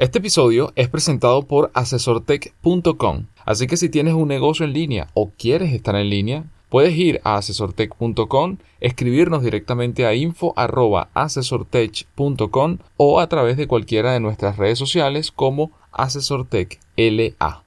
Este episodio es presentado por asesortech.com, así que si tienes un negocio en línea o quieres estar en línea, puedes ir a asesortech.com, escribirnos directamente a info@asesortech.com o a través de cualquiera de nuestras redes sociales como asesortechla.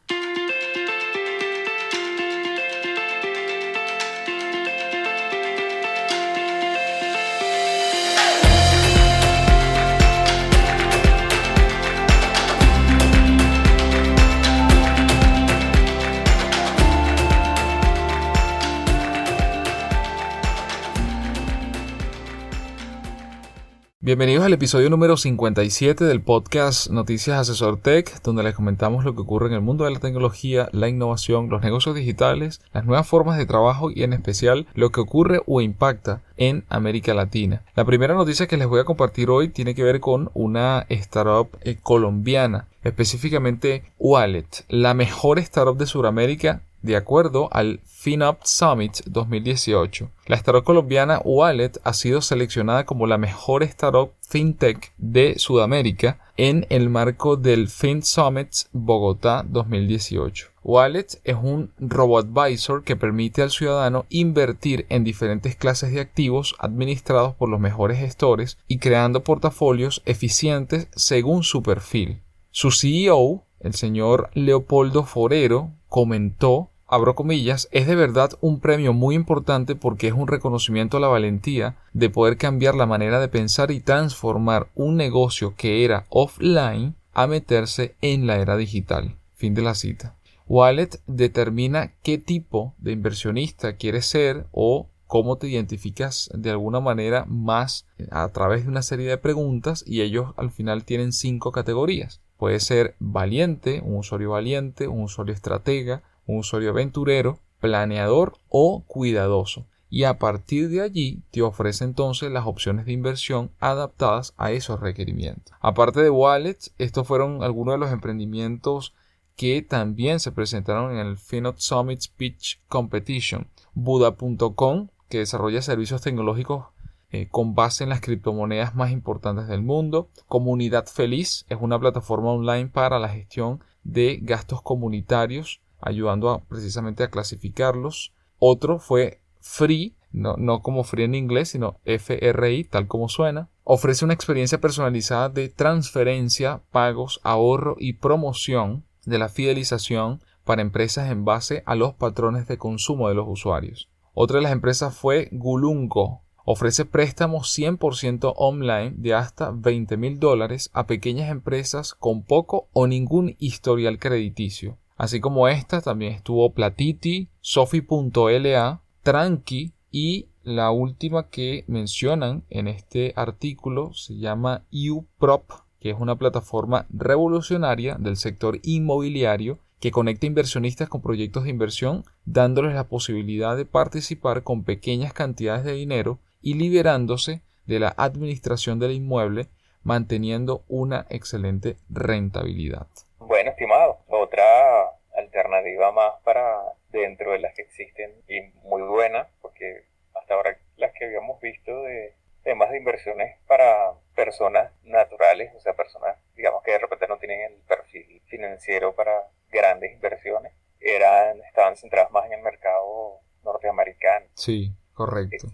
Bienvenidos al episodio número 57 del podcast Noticias Asesor Tech, donde les comentamos lo que ocurre en el mundo de la tecnología, la innovación, los negocios digitales, las nuevas formas de trabajo y en especial lo que ocurre o impacta en América Latina. La primera noticia que les voy a compartir hoy tiene que ver con una startup eh, colombiana, específicamente Wallet, la mejor startup de Sudamérica de acuerdo al FinUp Summit 2018. La startup colombiana Wallet ha sido seleccionada como la mejor startup fintech de Sudamérica en el marco del Fin Summit Bogotá 2018. Wallet es un robo-advisor que permite al ciudadano invertir en diferentes clases de activos administrados por los mejores gestores y creando portafolios eficientes según su perfil. Su CEO, el señor Leopoldo Forero, comentó abro comillas, es de verdad un premio muy importante porque es un reconocimiento a la valentía de poder cambiar la manera de pensar y transformar un negocio que era offline a meterse en la era digital. Fin de la cita. Wallet determina qué tipo de inversionista quieres ser o cómo te identificas de alguna manera más a través de una serie de preguntas y ellos al final tienen cinco categorías. Puede ser valiente, un usuario valiente, un usuario estratega, un usuario aventurero, planeador o cuidadoso. Y a partir de allí te ofrece entonces las opciones de inversión adaptadas a esos requerimientos. Aparte de wallets, estos fueron algunos de los emprendimientos que también se presentaron en el Finot Summit Pitch Competition. Buda.com, que desarrolla servicios tecnológicos eh, con base en las criptomonedas más importantes del mundo. Comunidad Feliz es una plataforma online para la gestión de gastos comunitarios ayudando precisamente a clasificarlos. Otro fue Free, no, como Free en inglés, sino FRI, tal como suena. Ofrece una experiencia personalizada de transferencia, pagos, ahorro y promoción de la fidelización para empresas en base a los patrones de consumo de los usuarios. Otra de las empresas fue Gulungo. Ofrece préstamos 100% online de hasta 20 mil dólares a pequeñas empresas con poco o ningún historial crediticio. Así como esta también estuvo Platiti, Sofi.la, Tranqui y la última que mencionan en este artículo se llama UProp, que es una plataforma revolucionaria del sector inmobiliario que conecta inversionistas con proyectos de inversión, dándoles la posibilidad de participar con pequeñas cantidades de dinero y liberándose de la administración del inmueble, manteniendo una excelente rentabilidad. Bueno, estimado, otra alternativa más para dentro de las que existen y muy buena, porque hasta ahora las que habíamos visto de temas de inversiones para personas naturales, o sea, personas, digamos, que de repente no tienen el perfil financiero para grandes inversiones, eran, estaban centradas más en el mercado norteamericano. Sí, correcto.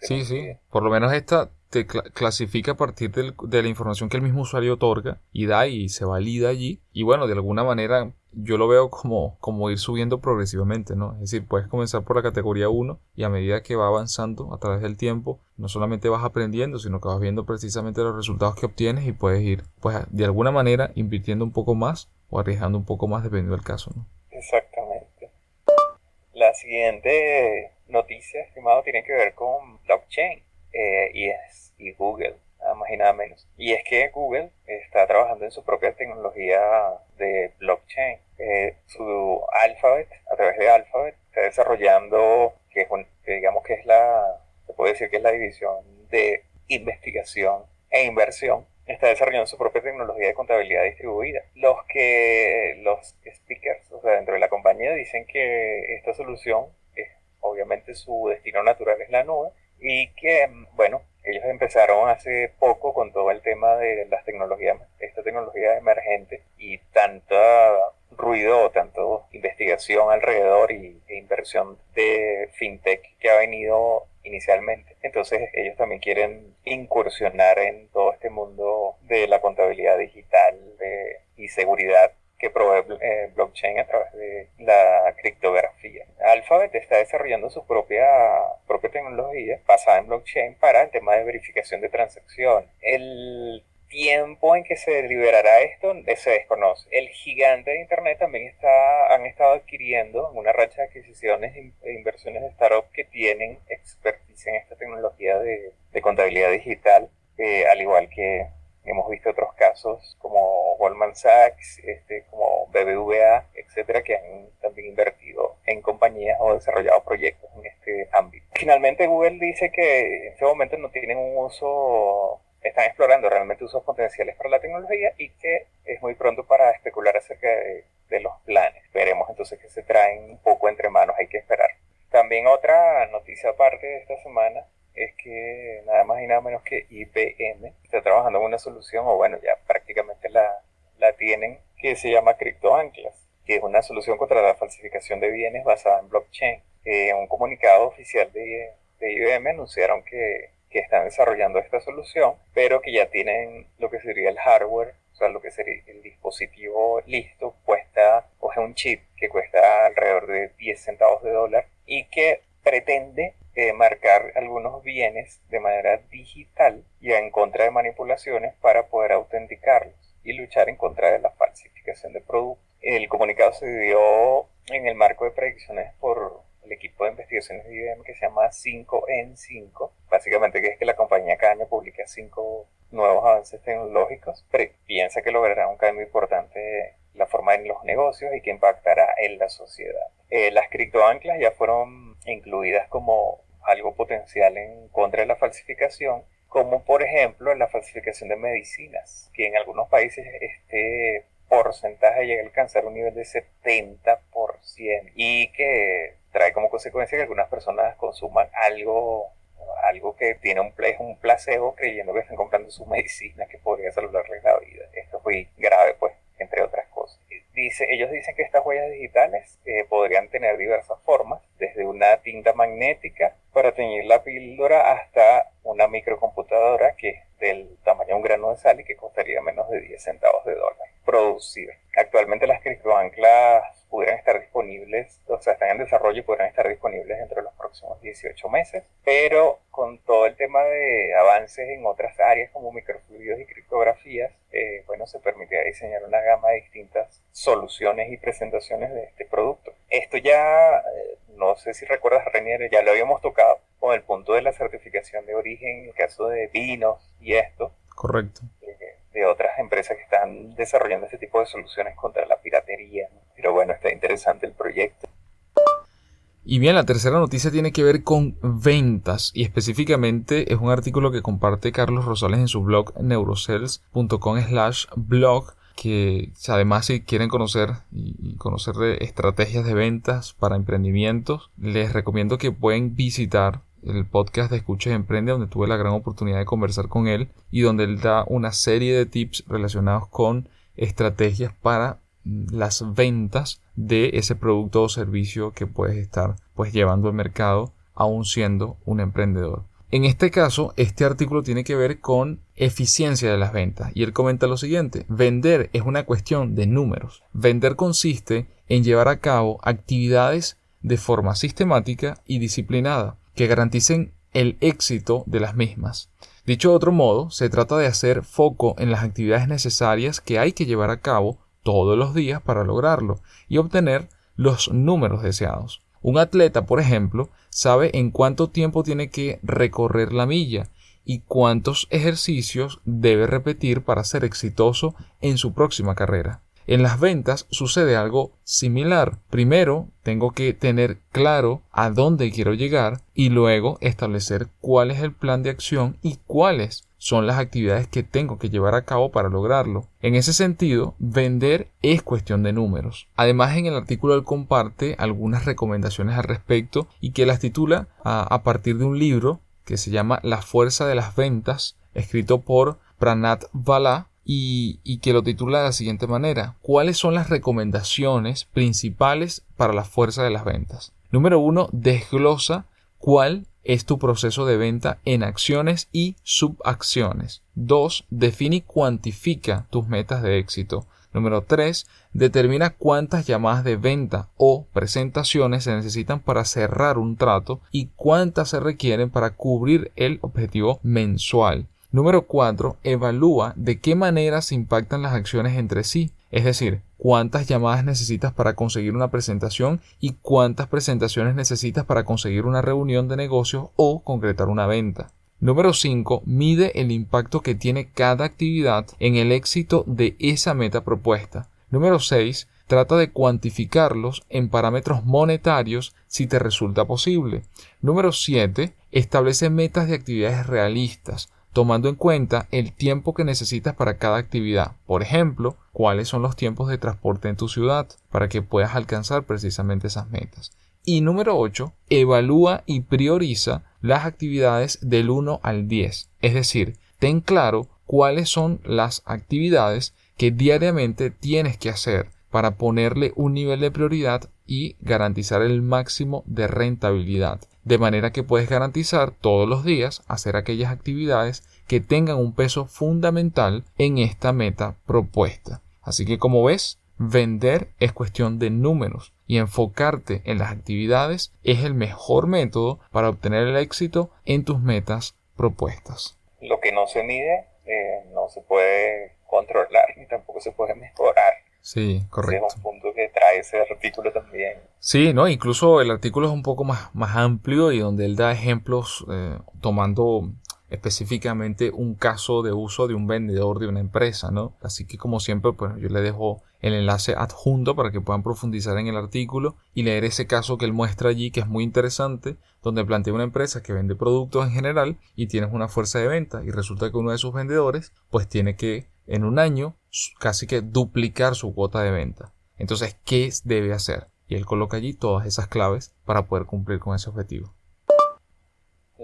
Sí, sí. Por lo menos esta te clasifica a partir de la información que el mismo usuario otorga y da y se valida allí. Y bueno, de alguna manera yo lo veo como, como ir subiendo progresivamente, ¿no? Es decir, puedes comenzar por la categoría 1 y a medida que va avanzando a través del tiempo, no solamente vas aprendiendo, sino que vas viendo precisamente los resultados que obtienes y puedes ir, pues, de alguna manera invirtiendo un poco más o arriesgando un poco más dependiendo del caso, ¿no? Exactamente. La siguiente noticia, estimado, tiene que ver con blockchain eh, y es y Google, nada más y nada menos. Y es que Google está trabajando en su propia tecnología de blockchain. Eh, su Alphabet, a través de Alphabet, está desarrollando, que, es digamos que es la, se puede decir que es la división de investigación e inversión, está desarrollando su propia tecnología de contabilidad distribuida. Los que, los speakers, o sea, dentro de la compañía dicen que esta solución, es, obviamente su destino natural es la nube, y que, bueno, Ellos empezaron hace poco con todo el tema de las tecnologías, esta tecnología emergente y tanta ruido, tanto investigación alrededor y, e inversión de fintech que ha venido inicialmente. Entonces ellos también quieren incursionar en todo este mundo de la contabilidad digital y seguridad que provee eh, blockchain a través de la criptografía. Alphabet está desarrollando su propia, propia tecnología basada en blockchain para el tema de verificación de transacciones. El tiempo en que se liberará esto se desconoce. El gigante de Internet también está, han estado adquiriendo una racha de adquisiciones e inversiones de startups que tienen expertise en esta tecnología de, contabilidad digital, eh, al igual que hemos visto otros casos como Goldman Sachs, este, como BBVA, etcétera, que han también invertido en compañías o desarrollado proyectos en este ámbito. Finalmente, Google dice que en este momento no tienen un uso están explorando realmente usos potenciales para la tecnología y que es muy pronto para especular acerca de, los planes. Veremos entonces que se traen un poco entre manos, hay que esperar. También otra noticia aparte de esta semana es que nada más y nada menos que IBM está trabajando en una solución, o bueno, ya prácticamente la, la tienen, que se llama CryptoAnclas, que es una solución contra la falsificación de bienes basada en blockchain. Eh, un comunicado oficial de, de IBM anunciaron que que están desarrollando esta solución, pero que ya tienen lo que sería el hardware, o sea, lo que sería el dispositivo listo, cuesta, o es un chip que cuesta alrededor de 10 centavos de dólar y que pretende eh, marcar algunos bienes de manera digital y en contra de manipulaciones para poder autenticarlos y luchar en contra de la falsificación de productos. El comunicado se dio en el marco de predicciones por el equipo de investigaciones de IBM que se llama 5N5, básicamente que es que la compañía cada año publica cinco nuevos avances tecnológicos, pero piensa que logrará un cambio importante la forma en los negocios y que impactará en la sociedad. Eh, las criptoanclas ya fueron incluidas como algo potencial en contra de la falsificación, como por ejemplo la falsificación de medicinas, que en algunos países este porcentaje llega a alcanzar un nivel de 70% y que trae como consecuencia que algunas personas consuman algo algo que tiene un, un placebo creyendo que están comprando su medicina que podría salvarles la vida. Esto es muy grave, pues, entre otras cosas. Ellos dicen que estas huellas digitales eh, podrían tener diversas formas, desde una tinta magnética para teñir la píldora hasta una microcomputadora que es del tamaño de un grano de sal y que costaría menos de 10 centavos de dólar producir. Actualmente las criptoanclas pudieran estar disponibles, o sea, están en desarrollo y podrán estar disponibles dentro de los próximos 18 meses, pero con todo el tema de avances en otras áreas como microfluidos y criptografías, eh, bueno, se permitiría diseñar una gama de distintas soluciones y presentaciones de este producto. Esto ya, eh, no sé si recuerdas, Renier, ya lo habíamos tocado con el punto de la certificación de origen, en el caso de vinos y esto. Correcto. Eh, de otras empresas que están desarrollando este tipo de soluciones contra la piratería. Pero bueno, está interesante el proyecto. Y bien, la tercera noticia tiene que ver con ventas y específicamente es un artículo que comparte Carlos Rosales en su blog neurocells.com slash blog que además si quieren conocer y conocer estrategias de ventas para emprendimientos, les recomiendo que pueden visitar el podcast de Escucha y Emprende, donde tuve la gran oportunidad de conversar con él y donde él da una serie de tips relacionados con estrategias para las ventas de ese producto o servicio que puedes estar pues llevando al mercado aún siendo un emprendedor. En este caso, este artículo tiene que ver con eficiencia de las ventas y él comenta lo siguiente, vender es una cuestión de números. Vender consiste en llevar a cabo actividades de forma sistemática y disciplinada que garanticen el éxito de las mismas. Dicho de otro modo, se trata de hacer foco en las actividades necesarias que hay que llevar a cabo todos los días para lograrlo y obtener los números deseados. Un atleta, por ejemplo, sabe en cuánto tiempo tiene que recorrer la milla y cuántos ejercicios debe repetir para ser exitoso en su próxima carrera. En las ventas sucede algo similar. Primero tengo que tener claro a dónde quiero llegar y luego establecer cuál es el plan de acción y cuáles son las actividades que tengo que llevar a cabo para lograrlo. En ese sentido, vender es cuestión de números. Además, en el artículo él comparte algunas recomendaciones al respecto y que las titula a, partir de un libro que se llama La fuerza de las ventas, escrito por Pranat Vala y, que lo titula de la siguiente manera. ¿Cuáles son las recomendaciones principales para la fuerza de las ventas? Número uno, desglosa cuál es tu proceso de venta en acciones y subacciones. 2. Define y cuantifica tus metas de éxito. Número 3. Determina cuántas llamadas de venta o presentaciones se necesitan para cerrar un trato y cuántas se requieren para cubrir el objetivo mensual. Número 4. Evalúa de qué manera se impactan las acciones entre sí. Es decir, cuántas llamadas necesitas para conseguir una presentación y cuántas presentaciones necesitas para conseguir una reunión de negocios o concretar una venta. Número 5. Mide el impacto que tiene cada actividad en el éxito de esa meta propuesta. Número 6. Trata de cuantificarlos en parámetros monetarios si te resulta posible. Número 7. Establece metas de actividades realistas tomando en cuenta el tiempo que necesitas para cada actividad. Por ejemplo, cuáles son los tiempos de transporte en tu ciudad para que puedas alcanzar precisamente esas metas. Y número 8, evalúa y prioriza las actividades del 1 al 10. Es decir, ten claro cuáles son las actividades que diariamente tienes que hacer para ponerle un nivel de prioridad y garantizar el máximo de rentabilidad de manera que puedes garantizar todos los días hacer aquellas actividades que tengan un peso fundamental en esta meta propuesta. Así que como ves, vender es cuestión de números y enfocarte en las actividades es el mejor método para obtener el éxito en tus metas propuestas. Lo que no se mide eh, no se puede controlar ni tampoco se puede mejorar. Sí, correcto. es un punto que trae ese artículo también. Sí, ¿no? Incluso el artículo es un poco más, más amplio y donde él da ejemplos eh, tomando específicamente un caso de uso de un vendedor de una empresa, ¿no? Así que como siempre, pues yo le dejo el enlace adjunto para que puedan profundizar en el artículo y leer ese caso que él muestra allí, que es muy interesante, donde plantea una empresa que vende productos en general y tienes una fuerza de venta y resulta que uno de sus vendedores pues tiene que en un año casi que duplicar su cuota de venta. Entonces, ¿qué debe hacer? Y él coloca allí todas esas claves para poder cumplir con ese objetivo.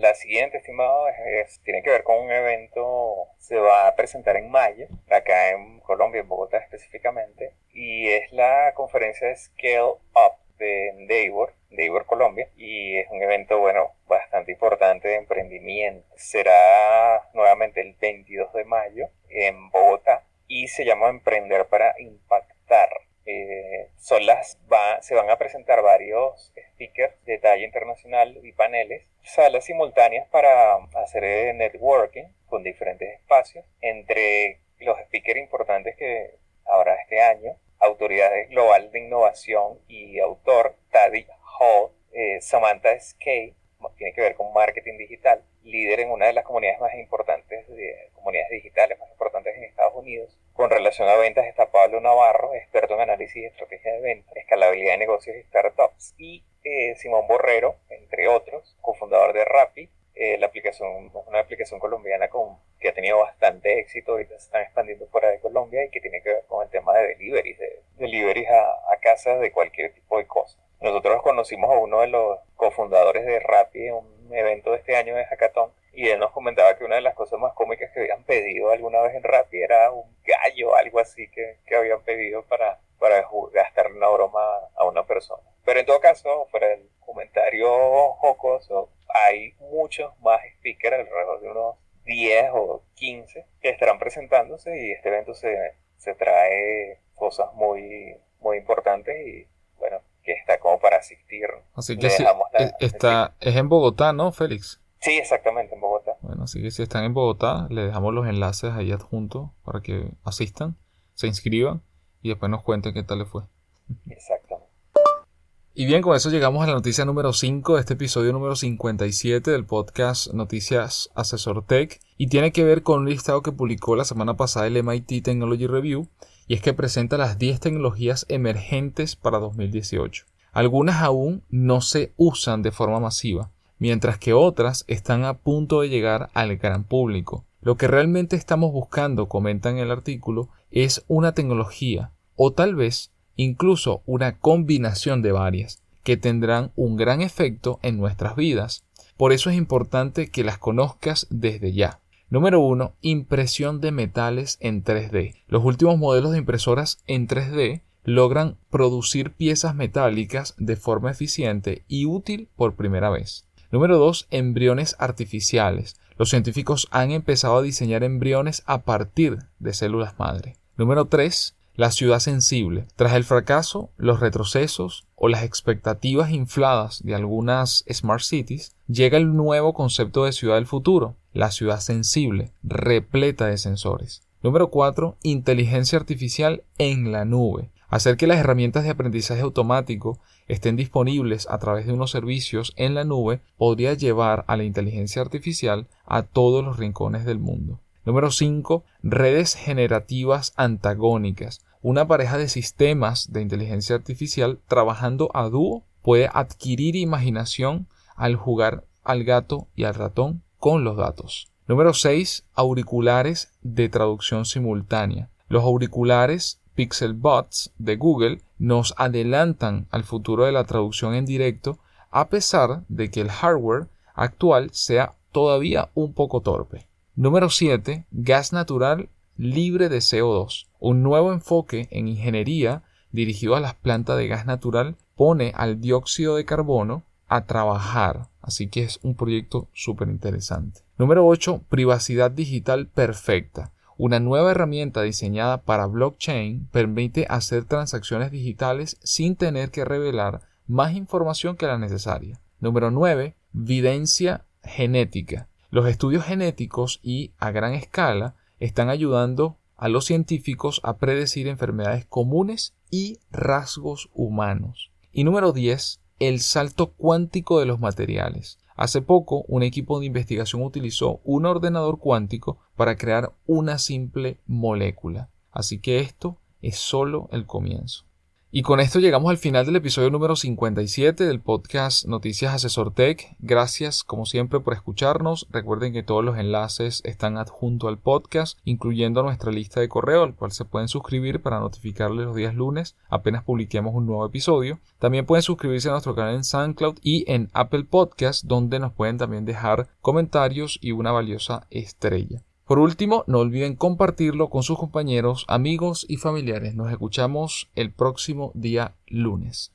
La siguiente, estimado, es, tiene que ver con un evento, se va a presentar en mayo, acá en Colombia, en Bogotá específicamente, y es la conferencia Scale Up de Endeavor, Endeavor Colombia, y es un evento, bueno, bastante importante de emprendimiento. Será nuevamente el 22 de mayo en Bogotá y se llama Emprender para Impactar. Eh, son las, se van a presentar varios speakers de talla internacional y paneles, salas simultáneas para hacer networking con diferentes espacios. Entre los speakers importantes que habrá este año autoridad global de innovación y autor, Taddy Hall, eh, Samantha Skay, tiene que ver con marketing digital, líder en una de las comunidades más importantes, de, comunidades digitales más importantes en Estados Unidos. Con relación a ventas está Pablo Navarro, experto en análisis y estrategia de ventas, escalabilidad de negocios y startups. Y eh, Simón Borrero, entre otros, cofundador de Rappi, eh, la aplicación una aplicación colombiana con, que ha tenido bastante éxito, ahorita se están expandiendo fuera de Colombia y que tiene que ver con el tema de deliveries, de deliveries a, a casa de cualquier tipo de cosa. Nosotros conocimos a uno de los cofundadores de Rappi un evento de este año de Hackathon y él nos comentaba que una de las cosas más cómicas que habían pedido alguna vez en Rappi era un gallo, algo así que, que habían pedido para, para gastar una broma a una persona. Pero en todo caso, fuera del comentario jocoso, hay muchos más speakers, alrededor de unos 10 o 15, que estarán presentándose y este evento se, se trae cosas muy, muy importantes y bueno, que está como para asistir. Así que sí, eh, está, es en Bogotá, ¿no, Félix? Sí, exactamente, en Bogotá. Bueno, así que si están en Bogotá, les dejamos los enlaces ahí adjuntos para que asistan, se inscriban y después nos cuenten qué tal les fue. Exactamente. Y bien, con eso llegamos a la noticia número 5 de este episodio número 57 del podcast Noticias Asesor Tech y tiene que ver con un listado que publicó la semana pasada el MIT Technology Review y es que presenta las 10 tecnologías emergentes para 2018. Algunas aún no se usan de forma masiva, mientras que otras están a punto de llegar al gran público. Lo que realmente estamos buscando, comenta en el artículo, es una tecnología o tal vez incluso una combinación de varias, que tendrán un gran efecto en nuestras vidas. Por eso es importante que las conozcas desde ya. Número 1. Impresión de metales en 3D. Los últimos modelos de impresoras en 3D logran producir piezas metálicas de forma eficiente y útil por primera vez. Número 2. Embriones artificiales. Los científicos han empezado a diseñar embriones a partir de células madre. Número 3. La ciudad sensible. Tras el fracaso, los retrocesos o las expectativas infladas de algunas smart cities, llega el nuevo concepto de ciudad del futuro, la ciudad sensible, repleta de sensores. Número 4. Inteligencia artificial en la nube. Hacer que las herramientas de aprendizaje automático estén disponibles a través de unos servicios en la nube podría llevar a la inteligencia artificial a todos los rincones del mundo. Número 5. Redes generativas antagónicas. Una pareja de sistemas de inteligencia artificial trabajando a dúo puede adquirir imaginación al jugar al gato y al ratón con los datos. Número 6. Auriculares de traducción simultánea. Los auriculares Pixelbots de Google nos adelantan al futuro de la traducción en directo a pesar de que el hardware actual sea todavía un poco torpe. Número 7. Gas natural libre de CO2. Un nuevo enfoque en ingeniería dirigido a las plantas de gas natural pone al dióxido de carbono a trabajar. Así que es un proyecto súper interesante. Número 8. Privacidad digital perfecta. Una nueva herramienta diseñada para blockchain permite hacer transacciones digitales sin tener que revelar más información que la necesaria. Número 9. Videncia genética. Los estudios genéticos y a gran escala están ayudando a los científicos a predecir enfermedades comunes y rasgos humanos. Y número 10. El salto cuántico de los materiales. Hace poco, un equipo de investigación utilizó un ordenador cuántico para crear una simple molécula. Así que esto es solo el comienzo. Y con esto llegamos al final del episodio número 57 del podcast Noticias Asesor Tech. Gracias como siempre por escucharnos. Recuerden que todos los enlaces están adjunto al podcast, incluyendo nuestra lista de correo, al cual se pueden suscribir para notificarles los días lunes apenas publiquemos un nuevo episodio. También pueden suscribirse a nuestro canal en SoundCloud y en Apple Podcast, donde nos pueden también dejar comentarios y una valiosa estrella. Por último, no olviden compartirlo con sus compañeros, amigos y familiares. Nos escuchamos el próximo día lunes.